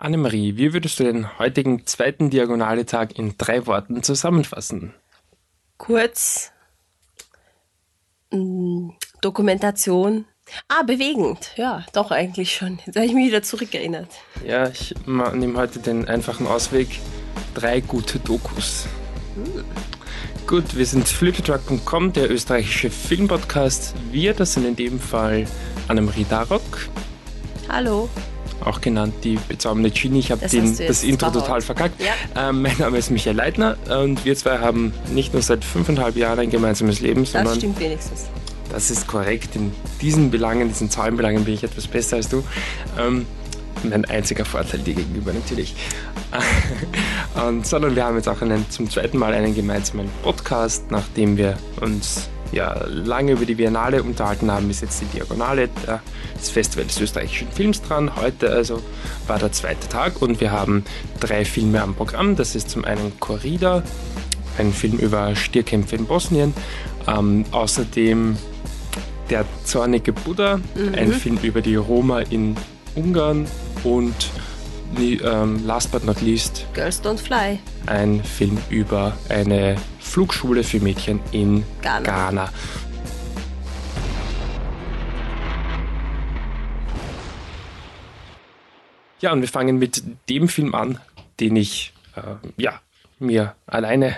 Annemarie, wie würdest du den heutigen zweiten Diagonale-Tag in drei Worten zusammenfassen? Kurz, mm, Dokumentation. Ah, bewegend. Ja, doch eigentlich schon. Jetzt habe ich mich wieder zurückerinnert. Ja, ich nehme heute den einfachen Ausweg. Drei gute Dokus. Hm. Gut, wir sind fliptruck.com, der österreichische Filmpodcast. Wir, das sind in dem Fall Annemarie Darok. Hallo auch genannt die bezaubernde Genie. Ich habe das, das Intro total verkackt. Ja. Ähm, mein Name ist Michael Leitner und wir zwei haben nicht nur seit fünfeinhalb Jahren ein gemeinsames Leben, sondern. Das stimmt wenigstens. Das ist korrekt. In diesen Belangen, diesen Zahlenbelangen bin ich etwas besser als du. Ähm, mein einziger Vorteil dir gegenüber natürlich. und, sondern wir haben jetzt auch einen, zum zweiten Mal einen gemeinsamen Podcast, nachdem wir uns ja lange über die Biennale unterhalten haben, ist jetzt die Diagonale des Festival des österreichischen Films dran. Heute also war der zweite Tag und wir haben drei Filme am Programm. Das ist zum einen Corrida, ein Film über Stierkämpfe in Bosnien. Ähm, außerdem Der zornige Buddha, mhm. ein Film über die Roma in Ungarn und ähm, last but not least Girls Don't Fly. Ein Film über eine Flugschule für Mädchen in Ghana. Ghana. Ja, und wir fangen mit dem Film an, den ich äh, ja, mir alleine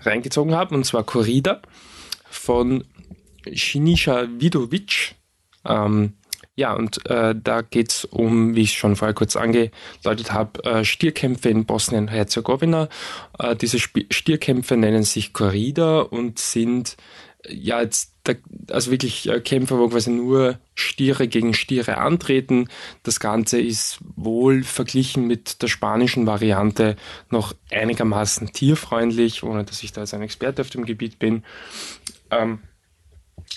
reingezogen habe, und zwar Corrida von Shinisha Vidovic. Ähm, ja, und äh, da geht's um, wie ich schon vorher kurz angedeutet habe, äh, Stierkämpfe in Bosnien-Herzegowina. Äh, diese Sp Stierkämpfe nennen sich Corrida und sind ja jetzt da, also wirklich äh, Kämpfe, wo quasi nur Stiere gegen Stiere antreten. Das Ganze ist wohl verglichen mit der spanischen Variante noch einigermaßen tierfreundlich, ohne dass ich da jetzt ein Experte auf dem Gebiet bin. Ähm,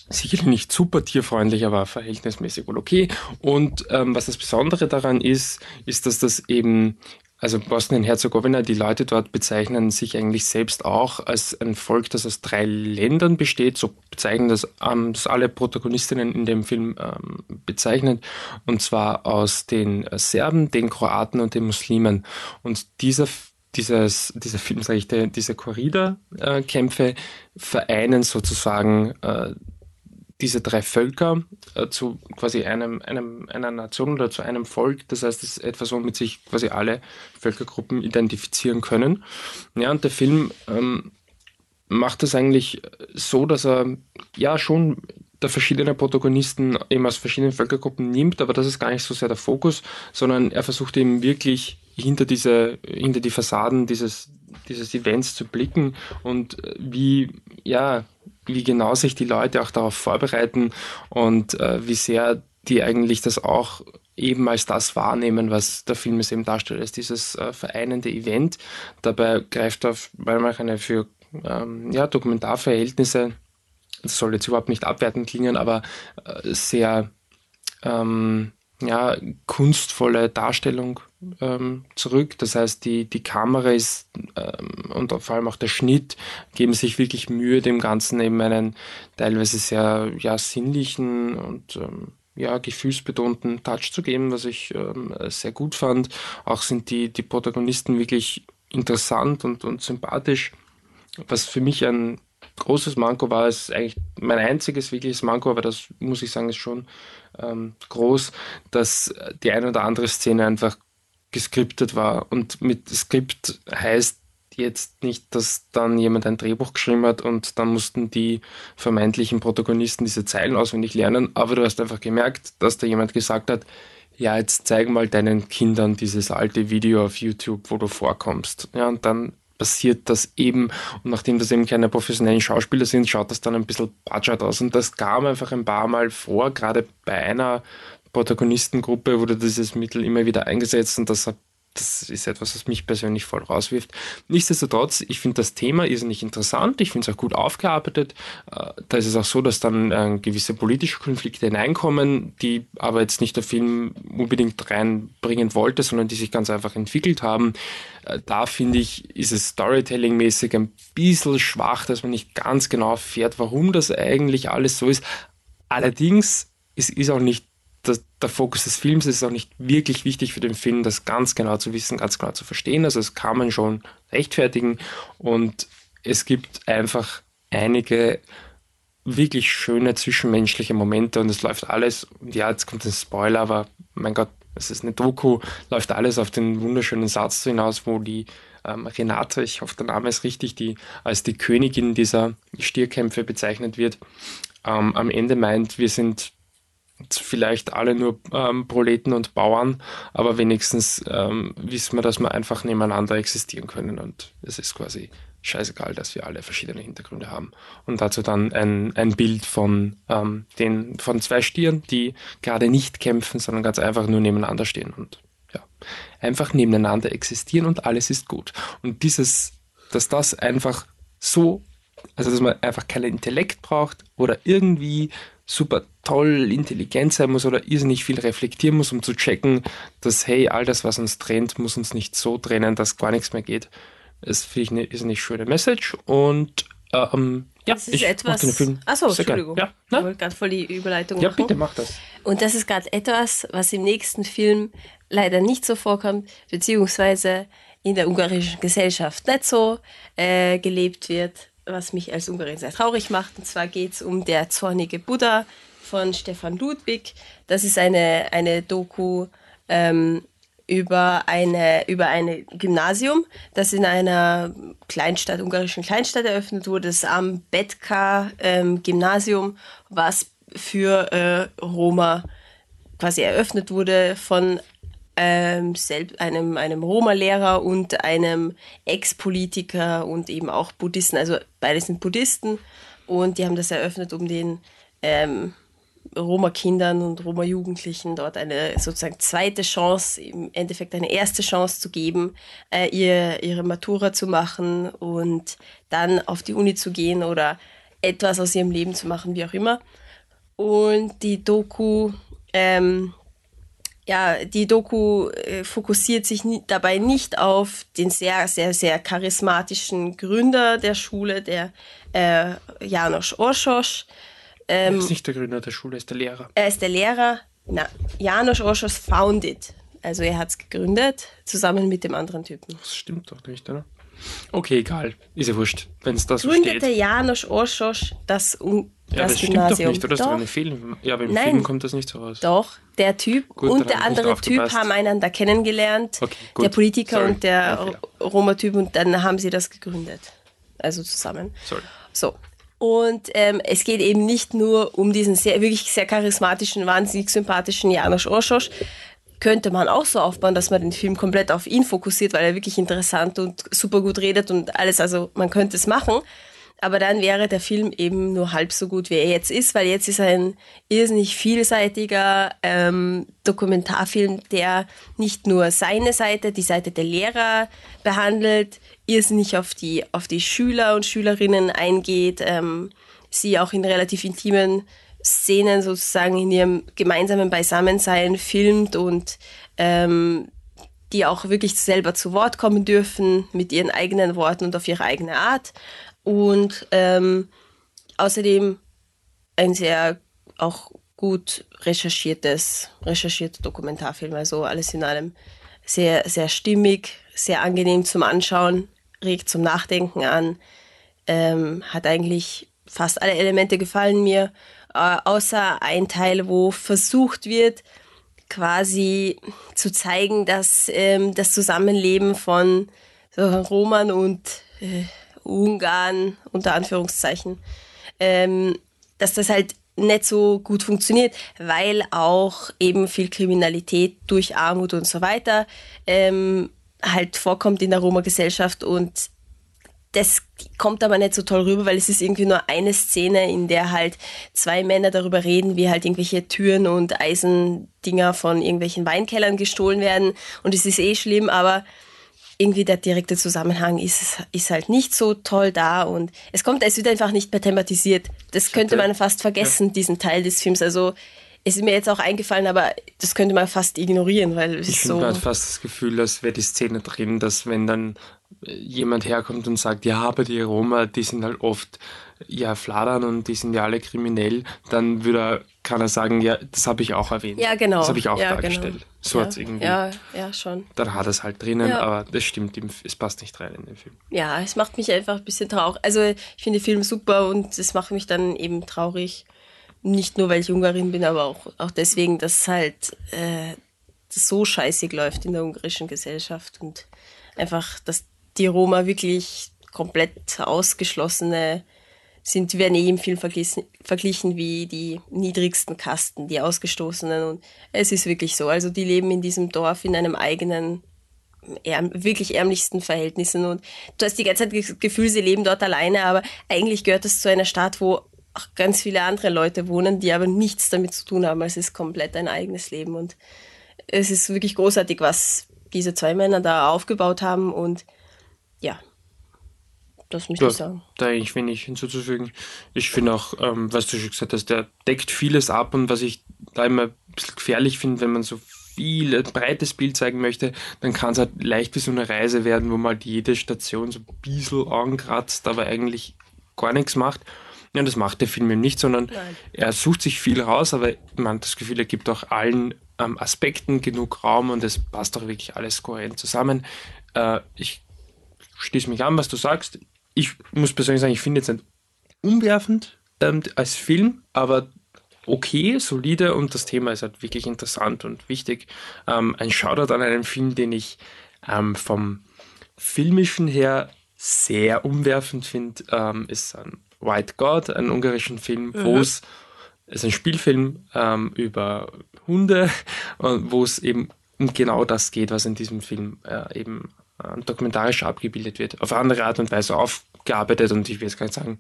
sicherlich nicht super tierfreundlich, aber verhältnismäßig wohl okay. Und ähm, was das Besondere daran ist, ist, dass das eben, also Bosnien-Herzegowina, die Leute dort bezeichnen sich eigentlich selbst auch als ein Volk, das aus drei Ländern besteht. So bezeichnen das, ähm, das alle Protagonistinnen in dem Film ähm, bezeichnet. Und zwar aus den Serben, den Kroaten und den Muslimen. Und dieser dieses, dieser Film, sage ich, diese Corrida-Kämpfe vereinen sozusagen äh, diese drei Völker äh, zu quasi einem, einem, einer Nation oder zu einem Volk. Das heißt, es ist etwas, womit sich quasi alle Völkergruppen identifizieren können. Ja, und der Film ähm, macht das eigentlich so, dass er ja schon der verschiedene Protagonisten eben aus verschiedenen Völkergruppen nimmt, aber das ist gar nicht so sehr der Fokus, sondern er versucht eben wirklich hinter diese, hinter die Fassaden dieses, dieses Events zu blicken und wie, ja, wie genau sich die Leute auch darauf vorbereiten und äh, wie sehr die eigentlich das auch eben als das wahrnehmen, was der Film es eben darstellt, als dieses äh, vereinende Event. Dabei greift auf manchmal eine für ähm, ja, Dokumentarverhältnisse, das soll jetzt überhaupt nicht abwertend klingen, aber äh, sehr ähm, ja, kunstvolle Darstellung ähm, zurück. Das heißt, die, die Kamera ist ähm, und vor allem auch der Schnitt geben sich wirklich Mühe, dem Ganzen eben einen teilweise sehr ja, sinnlichen und ähm, ja, gefühlsbetonten Touch zu geben, was ich ähm, sehr gut fand. Auch sind die, die Protagonisten wirklich interessant und, und sympathisch. Was für mich ein großes Manko war, ist eigentlich mein einziges wirkliches Manko, aber das muss ich sagen, ist schon ähm, groß, dass die eine oder andere Szene einfach geskriptet war. Und mit Skript heißt jetzt nicht, dass dann jemand ein Drehbuch geschrieben hat und dann mussten die vermeintlichen Protagonisten diese Zeilen auswendig lernen, aber du hast einfach gemerkt, dass da jemand gesagt hat, ja, jetzt zeig mal deinen Kindern dieses alte Video auf YouTube, wo du vorkommst. Ja, und dann passiert das eben. Und nachdem das eben keine professionellen Schauspieler sind, schaut das dann ein bisschen batschert aus. Und das kam einfach ein paar Mal vor, gerade bei einer Protagonistengruppe wurde dieses Mittel immer wieder eingesetzt und das hat das ist etwas, was mich persönlich voll rauswirft. Nichtsdestotrotz, ich finde das Thema irrsinnig interessant, ich finde es auch gut aufgearbeitet. Äh, da ist es auch so, dass dann äh, gewisse politische Konflikte hineinkommen, die aber jetzt nicht der Film unbedingt reinbringen wollte, sondern die sich ganz einfach entwickelt haben. Äh, da finde ich, ist es Storytelling-mäßig ein bisschen schwach, dass man nicht ganz genau erfährt, warum das eigentlich alles so ist. Allerdings, es ist auch nicht der, der Fokus des Films. Ist auch nicht wirklich wichtig für den Film, das ganz genau zu wissen, ganz genau zu verstehen. Also es kann man schon rechtfertigen und es gibt einfach einige wirklich schöne zwischenmenschliche Momente und es läuft alles, und ja, jetzt kommt ein Spoiler, aber mein Gott, es ist eine Doku, läuft alles auf den wunderschönen Satz hinaus, wo die ähm, Renate, ich hoffe, der Name ist richtig, die als die Königin dieser Stierkämpfe bezeichnet wird, ähm, am Ende meint, wir sind vielleicht alle nur ähm, Proleten und Bauern, aber wenigstens ähm, wissen wir, dass wir einfach nebeneinander existieren können und es ist quasi scheißegal, dass wir alle verschiedene Hintergründe haben. Und dazu dann ein, ein Bild von, ähm, den, von zwei Stieren, die gerade nicht kämpfen, sondern ganz einfach nur nebeneinander stehen und ja, einfach nebeneinander existieren und alles ist gut. Und dieses, dass das einfach so, also dass man einfach keinen Intellekt braucht oder irgendwie super toll intelligent sein muss oder irrsinnig viel reflektieren muss, um zu checken, dass hey, all das, was uns trennt, muss uns nicht so trennen, dass gar nichts mehr geht. Das finde ich eine irrsinnig schöne Message und ähm, ja, das ist ich etwas. Den Film Achso, Entschuldigung. Ja, ne? Ich wollte gerade voll die Überleitung Ja, machen. bitte mach das. Und das ist gerade etwas, was im nächsten Film leider nicht so vorkommt, beziehungsweise in der ungarischen Gesellschaft nicht so äh, gelebt wird, was mich als Ungarin sehr traurig macht. Und zwar geht es um der zornige Buddha von Stefan Ludwig. Das ist eine, eine Doku ähm, über eine über eine Gymnasium, das in einer Kleinstadt, ungarischen Kleinstadt eröffnet wurde, das am Betka ähm, Gymnasium, was für äh, Roma quasi eröffnet wurde von ähm, selbst einem, einem Roma-Lehrer und einem Ex-Politiker und eben auch Buddhisten. Also beide sind Buddhisten und die haben das eröffnet, um den ähm, Roma-Kindern und Roma-Jugendlichen dort eine sozusagen zweite Chance, im Endeffekt eine erste Chance zu geben, äh, ihr, ihre Matura zu machen und dann auf die Uni zu gehen oder etwas aus ihrem Leben zu machen, wie auch immer. Und die Doku, ähm, ja, die Doku äh, fokussiert sich nie, dabei nicht auf den sehr, sehr, sehr charismatischen Gründer der Schule, der äh, Janos Orsos, ähm, er ist nicht der Gründer der Schule, er ist der Lehrer. Er ist der Lehrer. Na, Janos Oschos founded. Also er hat es gegründet, zusammen mit dem anderen Typen. Das stimmt doch nicht, oder? Okay, egal. Ist ja wurscht, wenn es das so steht. Gründete Janos Oschos das, um, ja, das, das stimmt Gymnasium. doch nicht, oder? Doch. ist eine Film. Ja, aber im Nein. Film kommt das nicht so raus. Doch, der Typ gut, und der andere Typ haben einander kennengelernt. Okay, der Politiker Sorry. und der Roma-Typ und dann haben sie das gegründet. Also zusammen. Sorry. So, und ähm, es geht eben nicht nur um diesen sehr, wirklich sehr charismatischen, wahnsinnig sympathischen Janusz Orschos. Könnte man auch so aufbauen, dass man den Film komplett auf ihn fokussiert, weil er wirklich interessant und super gut redet und alles. Also man könnte es machen. Aber dann wäre der Film eben nur halb so gut, wie er jetzt ist, weil jetzt ist ein irrsinnig vielseitiger ähm, Dokumentarfilm, der nicht nur seine Seite, die Seite der Lehrer behandelt, irrsinnig auf die, auf die Schüler und Schülerinnen eingeht, ähm, sie auch in relativ intimen Szenen sozusagen in ihrem gemeinsamen Beisammensein filmt und ähm, die auch wirklich selber zu Wort kommen dürfen mit ihren eigenen Worten und auf ihre eigene Art. Und ähm, außerdem ein sehr auch gut recherchiertes, recherchierter Dokumentarfilm. Also alles in allem sehr, sehr stimmig, sehr angenehm zum Anschauen, regt zum Nachdenken an. Ähm, hat eigentlich fast alle Elemente gefallen mir, äh, außer ein Teil, wo versucht wird, quasi zu zeigen, dass ähm, das Zusammenleben von so Roman und äh, Ungarn unter Anführungszeichen, ähm, dass das halt nicht so gut funktioniert, weil auch eben viel Kriminalität durch Armut und so weiter ähm, halt vorkommt in der Roma-Gesellschaft und das kommt aber nicht so toll rüber, weil es ist irgendwie nur eine Szene, in der halt zwei Männer darüber reden, wie halt irgendwelche Türen und Eisendinger von irgendwelchen Weinkellern gestohlen werden. Und es ist eh schlimm, aber irgendwie der direkte Zusammenhang ist, ist halt nicht so toll da und es kommt, es wird einfach nicht mehr thematisiert. Das könnte man fast vergessen, ja. diesen Teil des Films. Also es ist mir jetzt auch eingefallen, aber das könnte man fast ignorieren, weil es ich so. Ich habe fast das Gefühl, als wäre die Szene drin, dass wenn dann jemand herkommt und sagt, ja, aber die Roma, die sind halt oft ja fladern und die sind ja alle kriminell, dann würde er kann er sagen, ja, das habe ich auch erwähnt. Ja, genau. Das habe ich auch ja, dargestellt. Genau. So ja, hat es irgendwie. Ja, ja, schon. Dann hat es halt drinnen, ja. aber das stimmt, es passt nicht rein in den Film. Ja, es macht mich einfach ein bisschen traurig. Also ich finde den Film super und es macht mich dann eben traurig. Nicht nur, weil ich Ungarin bin, aber auch, auch deswegen, dass halt äh, das so scheißig läuft in der ungarischen Gesellschaft und einfach, dass die Roma wirklich komplett ausgeschlossene sind, werden eh Film verglichen wie die niedrigsten Kasten, die Ausgestoßenen. Und es ist wirklich so. Also die leben in diesem Dorf in einem eigenen, wirklich ärmlichsten Verhältnissen. Und du hast die ganze Zeit das Gefühl, sie leben dort alleine, aber eigentlich gehört es zu einer Stadt, wo auch ganz viele andere Leute wohnen, die aber nichts damit zu tun haben. Es ist komplett ein eigenes Leben. Und es ist wirklich großartig, was diese zwei Männer da aufgebaut haben. Und ja, das möchte ja, ich sagen. Da eigentlich wenig hinzuzufügen. Ich finde auch, ähm, was du schon gesagt hast, der deckt vieles ab und was ich da immer ein bisschen gefährlich finde, wenn man so viel, ein breites Bild zeigen möchte, dann kann es halt leicht wie so eine Reise werden, wo man halt jede Station so ein bisschen ankratzt, aber eigentlich gar nichts macht. Ja, das macht der Film eben nicht, sondern Nein. er sucht sich viel raus, aber man hat das Gefühl, er gibt auch allen ähm, Aspekten genug Raum und es passt auch wirklich alles kohärent zusammen. Äh, ich schließe mich an, was du sagst ich muss persönlich sagen, ich finde jetzt nicht umwerfend ähm, als Film, aber okay, solide und das Thema ist halt wirklich interessant und wichtig. Ähm, ein Shoutout an einen Film, den ich ähm, vom filmischen her sehr umwerfend finde, ähm, ist ein White God, ein ungarischen Film, mhm. wo es ist ein Spielfilm ähm, über Hunde, wo es eben um genau das geht, was in diesem Film äh, eben äh, dokumentarisch abgebildet wird, auf andere Art und Weise aufgearbeitet und ich will jetzt gar nicht sagen,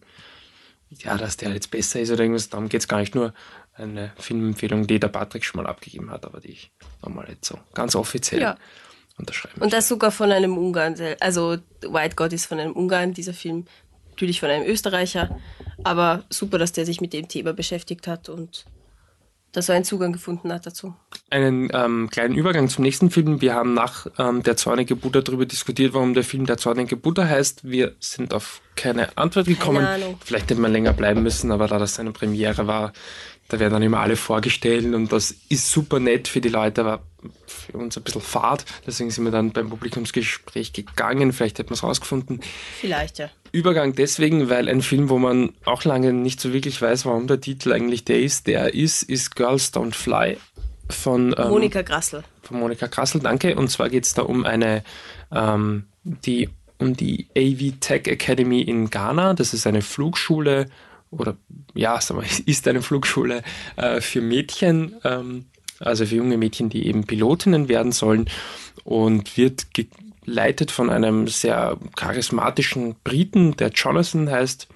ja, dass der jetzt besser ist oder irgendwas, darum geht es gar nicht. Nur eine Filmempfehlung, die der Patrick schon mal abgegeben hat, aber die ich nochmal jetzt so ganz offiziell ja. unterschreiben Und das sogar von einem Ungarn, also White God ist von einem Ungarn, dieser Film, natürlich von einem Österreicher, aber super, dass der sich mit dem Thema beschäftigt hat und dass er einen Zugang gefunden hat dazu. Einen ähm, kleinen Übergang zum nächsten Film. Wir haben nach ähm, Der zornige Buddha darüber diskutiert, warum der Film Der zornige Buddha heißt. Wir sind auf keine Antwort gekommen. Keine Ahnung. Vielleicht hätte man länger bleiben müssen, aber da das eine Premiere war, da werden dann immer alle vorgestellt und das ist super nett für die Leute, aber für uns ein bisschen fad. Deswegen sind wir dann beim Publikumsgespräch gegangen. Vielleicht hätten wir es rausgefunden. Vielleicht, ja. Übergang deswegen, weil ein Film, wo man auch lange nicht so wirklich weiß, warum der Titel eigentlich der ist, der ist, ist Girls Don't Fly von ähm, Monika Grassel. Von Monika Grassel, danke. Und zwar geht es da um eine, ähm, die, um die AV Tech Academy in Ghana. Das ist eine Flugschule oder ja, sagen wir, ist eine Flugschule äh, für Mädchen, ähm, also für junge Mädchen, die eben Pilotinnen werden sollen und wird geleitet von einem sehr charismatischen Briten, der Jonathan heißt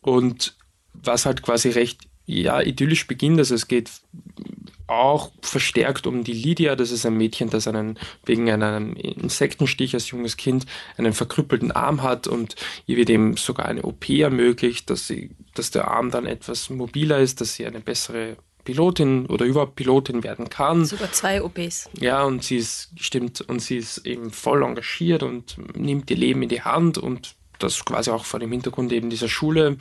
und was halt quasi recht ja, idyllisch beginnt. Also es geht auch verstärkt um die Lydia. Das ist ein Mädchen, das einen wegen einem Insektenstich als junges Kind einen verkrüppelten Arm hat und ihr wird eben sogar eine OP ermöglicht, dass sie, dass der Arm dann etwas mobiler ist, dass sie eine bessere Pilotin oder überhaupt Pilotin werden kann. Sogar zwei OPs. Ja, und sie ist, stimmt, und sie ist eben voll engagiert und nimmt ihr Leben in die Hand und das quasi auch vor dem Hintergrund eben dieser Schule.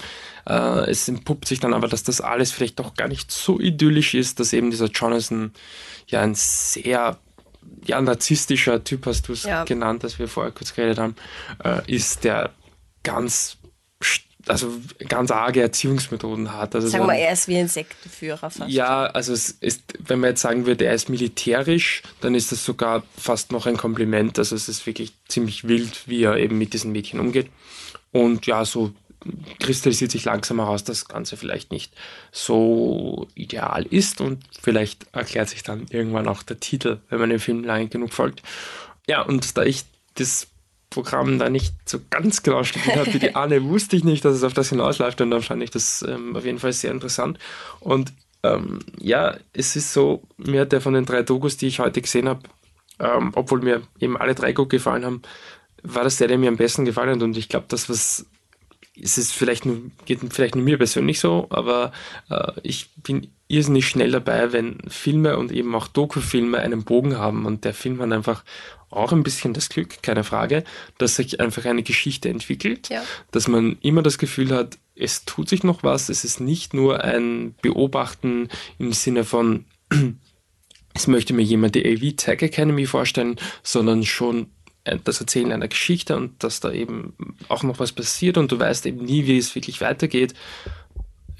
Äh, es entpuppt sich dann aber, dass das alles vielleicht doch gar nicht so idyllisch ist, dass eben dieser Jonathan ja ein sehr ja, narzisstischer Typ, hast du es ja. genannt, als wir vorher kurz geredet haben, äh, ist, der ganz also ganz arge Erziehungsmethoden hat. Also sagen wir, er ist wie ein Sektenführer fast. Ja, also es ist, wenn man jetzt sagen würde, er ist militärisch, dann ist das sogar fast noch ein Kompliment. Also es ist wirklich ziemlich wild, wie er eben mit diesen Mädchen umgeht. Und ja, so kristallisiert sich langsam heraus, dass das Ganze vielleicht nicht so ideal ist und vielleicht erklärt sich dann irgendwann auch der Titel, wenn man dem Film lange genug folgt. Ja, und da ich das Programm da nicht so ganz genau studiert habe wie die Anne, wusste ich nicht, dass es auf das hinausläuft und dann fand ich das ähm, auf jeden Fall sehr interessant. Und ähm, ja, es ist so, mir hat der von den drei Dokus, die ich heute gesehen habe, ähm, obwohl mir eben alle drei gut gefallen haben, war das der, der mir am besten gefallen hat. Und ich glaube, das, was es ist vielleicht nur, geht vielleicht nur mir persönlich so, aber äh, ich bin irrsinnig schnell dabei, wenn Filme und eben auch Doku-Filme einen Bogen haben und der Film hat einfach auch ein bisschen das Glück, keine Frage, dass sich einfach eine Geschichte entwickelt, ja. dass man immer das Gefühl hat, es tut sich noch was, es ist nicht nur ein Beobachten im Sinne von, es möchte mir jemand die AV Tag Academy vorstellen, sondern schon das Erzählen einer Geschichte und dass da eben auch noch was passiert und du weißt eben nie, wie es wirklich weitergeht.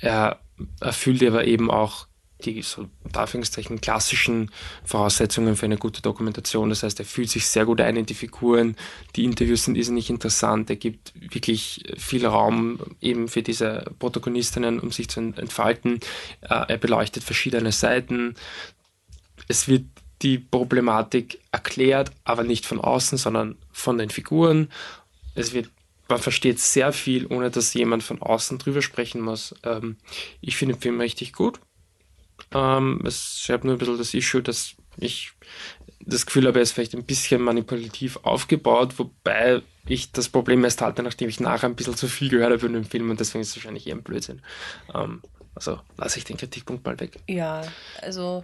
Er erfüllt aber eben auch die so Anführungszeichen klassischen Voraussetzungen für eine gute Dokumentation. Das heißt, er fühlt sich sehr gut ein in die Figuren, die Interviews sind irrsinnig interessant, er gibt wirklich viel Raum eben für diese Protagonistinnen, um sich zu entfalten. Äh, er beleuchtet verschiedene Seiten. Es wird die Problematik erklärt, aber nicht von außen, sondern von den Figuren. Es wird, man versteht sehr viel, ohne dass jemand von außen drüber sprechen muss. Ähm, ich finde den Film richtig gut. Ähm, es, ich nur ein bisschen das Issue, dass ich das Gefühl habe, er ist vielleicht ein bisschen manipulativ aufgebaut, wobei ich das Problem erst hatte, nachdem ich nachher ein bisschen zu viel gehört habe in dem Film und deswegen ist es wahrscheinlich eher ein Blödsinn. Ähm, also lasse ich den Kritikpunkt mal weg. Ja, also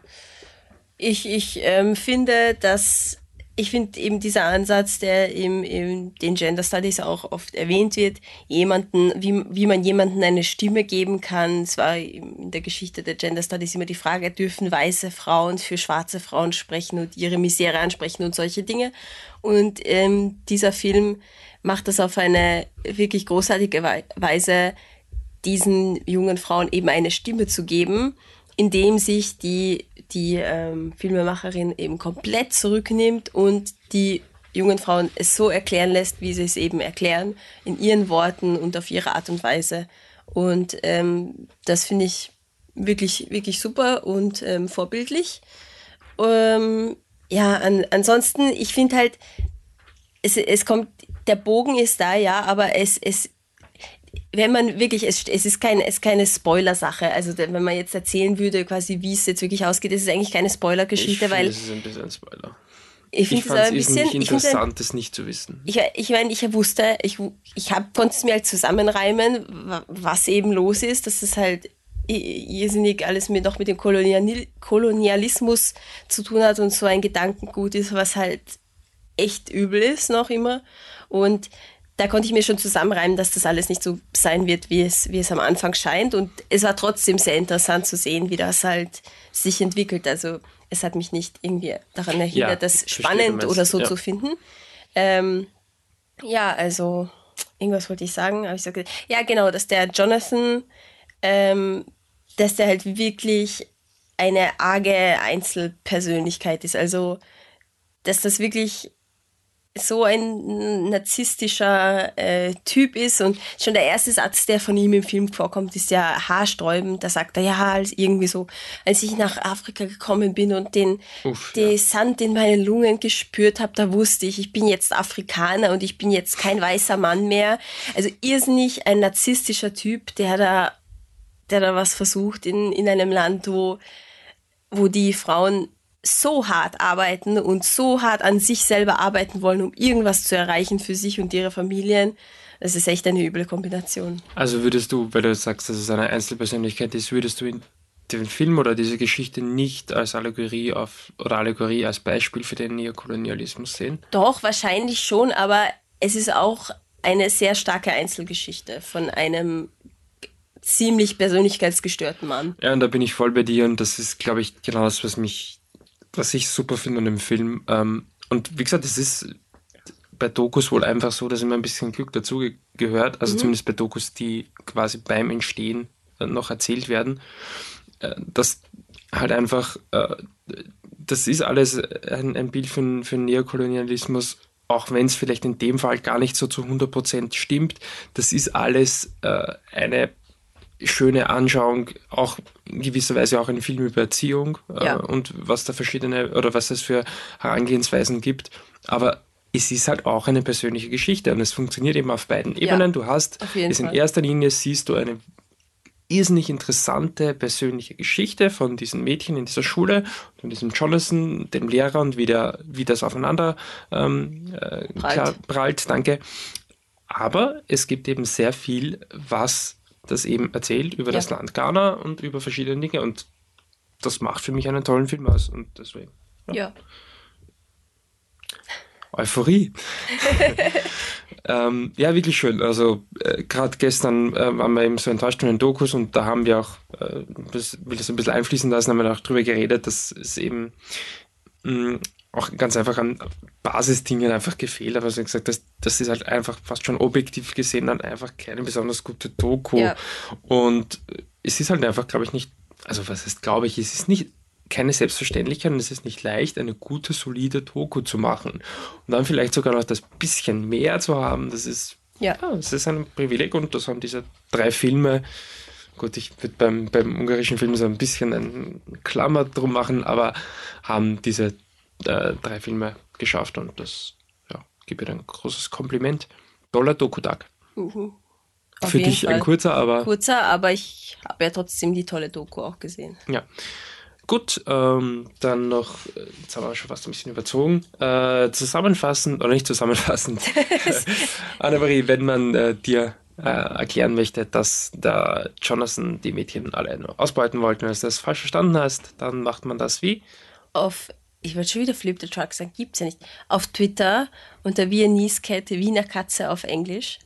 ich, ich ähm, finde, dass ich finde eben dieser Ansatz, der im, im den Gender Studies auch oft erwähnt wird, jemanden, wie, wie man jemanden eine Stimme geben kann. Es war in der Geschichte der Gender Studies immer die Frage, dürfen weiße Frauen für schwarze Frauen sprechen und ihre Misere ansprechen und solche Dinge. Und ähm, dieser Film macht das auf eine wirklich großartige Weise, diesen jungen Frauen eben eine Stimme zu geben indem sich die, die ähm, Filmemacherin eben komplett zurücknimmt und die jungen Frauen es so erklären lässt, wie sie es eben erklären, in ihren Worten und auf ihre Art und Weise. Und ähm, das finde ich wirklich, wirklich super und ähm, vorbildlich. Ähm, ja, an, ansonsten, ich finde halt, es, es kommt, der Bogen ist da, ja, aber es, es wenn man wirklich, es, es ist keine, es ist keine Spoiler-Sache. Also wenn man jetzt erzählen würde, quasi wie es jetzt wirklich ausgeht, ist es eigentlich keine Spoiler-Geschichte, weil. Es ist ein bisschen ein Spoiler. Ich finde es ein bisschen interessant, das nicht zu wissen. Ich, ich meine, ich wusste, ich, ich konnte es mir halt zusammenreimen, was eben los ist, dass es halt irrsinnig alles mit, noch mit dem Kolonial Kolonialismus zu tun hat und so ein Gedankengut ist, was halt echt übel ist noch immer. Und da konnte ich mir schon zusammenreimen, dass das alles nicht so sein wird, wie es, wie es am Anfang scheint. Und es war trotzdem sehr interessant zu sehen, wie das halt sich entwickelt. Also es hat mich nicht irgendwie daran erhindert, ja, das spannend oder so ja. zu finden. Ähm, ja, also irgendwas wollte ich sagen, aber ich sage, ja genau, dass der Jonathan, ähm, dass der halt wirklich eine arge Einzelpersönlichkeit ist. Also, dass das wirklich so ein narzisstischer äh, Typ ist und schon der erste Satz, der von ihm im Film vorkommt, ist ja haarsträubend. Da sagt er, ja, als irgendwie so, als ich nach Afrika gekommen bin und den, Uff, den ja. Sand in meinen Lungen gespürt habe, da wusste ich, ich bin jetzt Afrikaner und ich bin jetzt kein weißer Mann mehr. Also irrsinnig ein narzisstischer Typ, der da, der da was versucht in, in einem Land, wo, wo die Frauen so hart arbeiten und so hart an sich selber arbeiten wollen, um irgendwas zu erreichen für sich und ihre Familien. Das ist echt eine üble Kombination. Also würdest du, weil du sagst, dass es eine Einzelpersönlichkeit ist, würdest du den Film oder diese Geschichte nicht als Allegorie auf oder Allegorie als Beispiel für den Neokolonialismus sehen? Doch, wahrscheinlich schon, aber es ist auch eine sehr starke Einzelgeschichte von einem ziemlich persönlichkeitsgestörten Mann. Ja, und da bin ich voll bei dir und das ist, glaube ich, genau das, was mich was ich super finde an dem Film. Ähm, und wie gesagt, es ist bei Dokus wohl einfach so, dass immer ein bisschen Glück dazu gehört. Also mhm. zumindest bei Dokus, die quasi beim Entstehen äh, noch erzählt werden. Äh, dass halt einfach, äh, das ist alles ein, ein Bild für, für Neokolonialismus, auch wenn es vielleicht in dem Fall gar nicht so zu 100% stimmt. Das ist alles äh, eine schöne Anschauung, auch in gewisser Weise auch ein Film über Erziehung äh, ja. und was da verschiedene oder was es für Herangehensweisen gibt. Aber es ist halt auch eine persönliche Geschichte und es funktioniert eben auf beiden Ebenen. Ja, du hast es in erster Linie siehst du eine irrsinnig interessante persönliche Geschichte von diesen Mädchen in dieser Schule, von diesem Jonathan, dem Lehrer und wie, der, wie das aufeinander ähm, äh, prallt. prallt. Danke. aber es gibt eben sehr viel, was das eben erzählt über ja. das Land Ghana und über verschiedene Dinge und das macht für mich einen tollen Film aus und deswegen. Ja. ja. Euphorie. ähm, ja, wirklich schön. Also äh, gerade gestern äh, waren wir eben so enttäuscht von den Dokus und da haben wir auch, äh, das will das ein bisschen einfließen lassen, haben wir auch drüber geredet, dass es eben mh, mm, auch ganz einfach an Basisdingen einfach gefehlt. Aber also gesagt, das, das ist halt einfach fast schon objektiv gesehen dann einfach keine besonders gute Doku. Ja. Und es ist halt einfach, glaube ich, nicht, also was heißt, glaube ich, es ist nicht keine Selbstverständlichkeit und es ist nicht leicht, eine gute, solide Doku zu machen. Und dann vielleicht sogar noch das bisschen mehr zu haben, das ist, ja. ja das ist ein Privileg und das haben diese drei Filme. Gut, ich würde beim, beim ungarischen Film so ein bisschen ein Klammer drum machen, aber haben diese äh, drei Filme geschafft und das ja, gebe ich ein großes Kompliment. Toller Doku-Tag. Mhm. Für dich Fall. ein kurzer, aber. Kurzer, aber ich habe ja trotzdem die tolle Doku auch gesehen. Ja. Gut, ähm, dann noch, jetzt haben wir schon fast ein bisschen überzogen, äh, zusammenfassend, oder nicht zusammenfassend, Annemarie, wenn man äh, dir äh, erklären möchte, dass der Jonathan die Mädchen alle nur ausbeuten wollten, wenn du das falsch verstanden hast, dann macht man das wie? Auf, ich wollte schon wieder Flip the Truck sagen, gibt es ja nicht, auf Twitter unter Viennese Cat, Wiener Katze auf Englisch.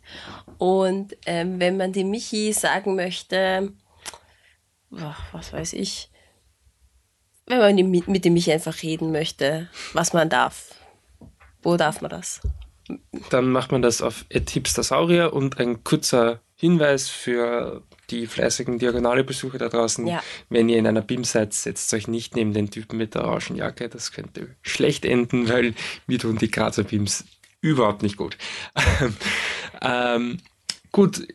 Und ähm, wenn man dem Michi sagen möchte, was weiß ich, wenn man mit dem Michi einfach reden möchte, was man darf. Wo darf man das? Dann macht man das auf Hipstersaurier und ein kurzer Hinweis für die fleißigen Diagonale-Besucher da draußen. Ja. Wenn ihr in einer BIM seid, setzt euch nicht neben den Typen mit der Orangenjacke. Das könnte schlecht enden, weil mir tun die Grazer BIMs überhaupt nicht gut. ähm, gut,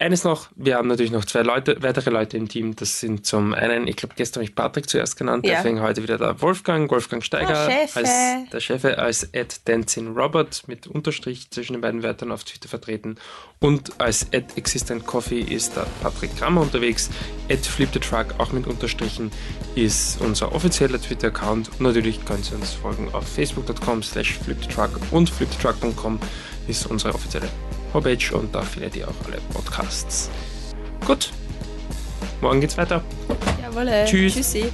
eines noch, wir haben natürlich noch zwei Leute, weitere Leute im Team. Das sind zum einen, ich glaube, gestern habe ich Patrick zuerst genannt, ja. deswegen heute wieder der Wolfgang, Wolfgang Steiger oh, als der Chef, als Ed Dancing Robert mit Unterstrich zwischen den beiden Wörtern auf Twitter vertreten. Und als Ed Existent Coffee ist der Patrick Kramer unterwegs. Ed Flip the Truck auch mit Unterstrichen ist unser offizieller Twitter-Account. Und natürlich können Sie uns folgen auf facebook.com slash flipthetruck und flipthetruck.com ist unsere offizielle Homepage und da findet ihr auch alle Podcasts. Gut, morgen geht's weiter. Jawolle. Tschüss. Tschüssi.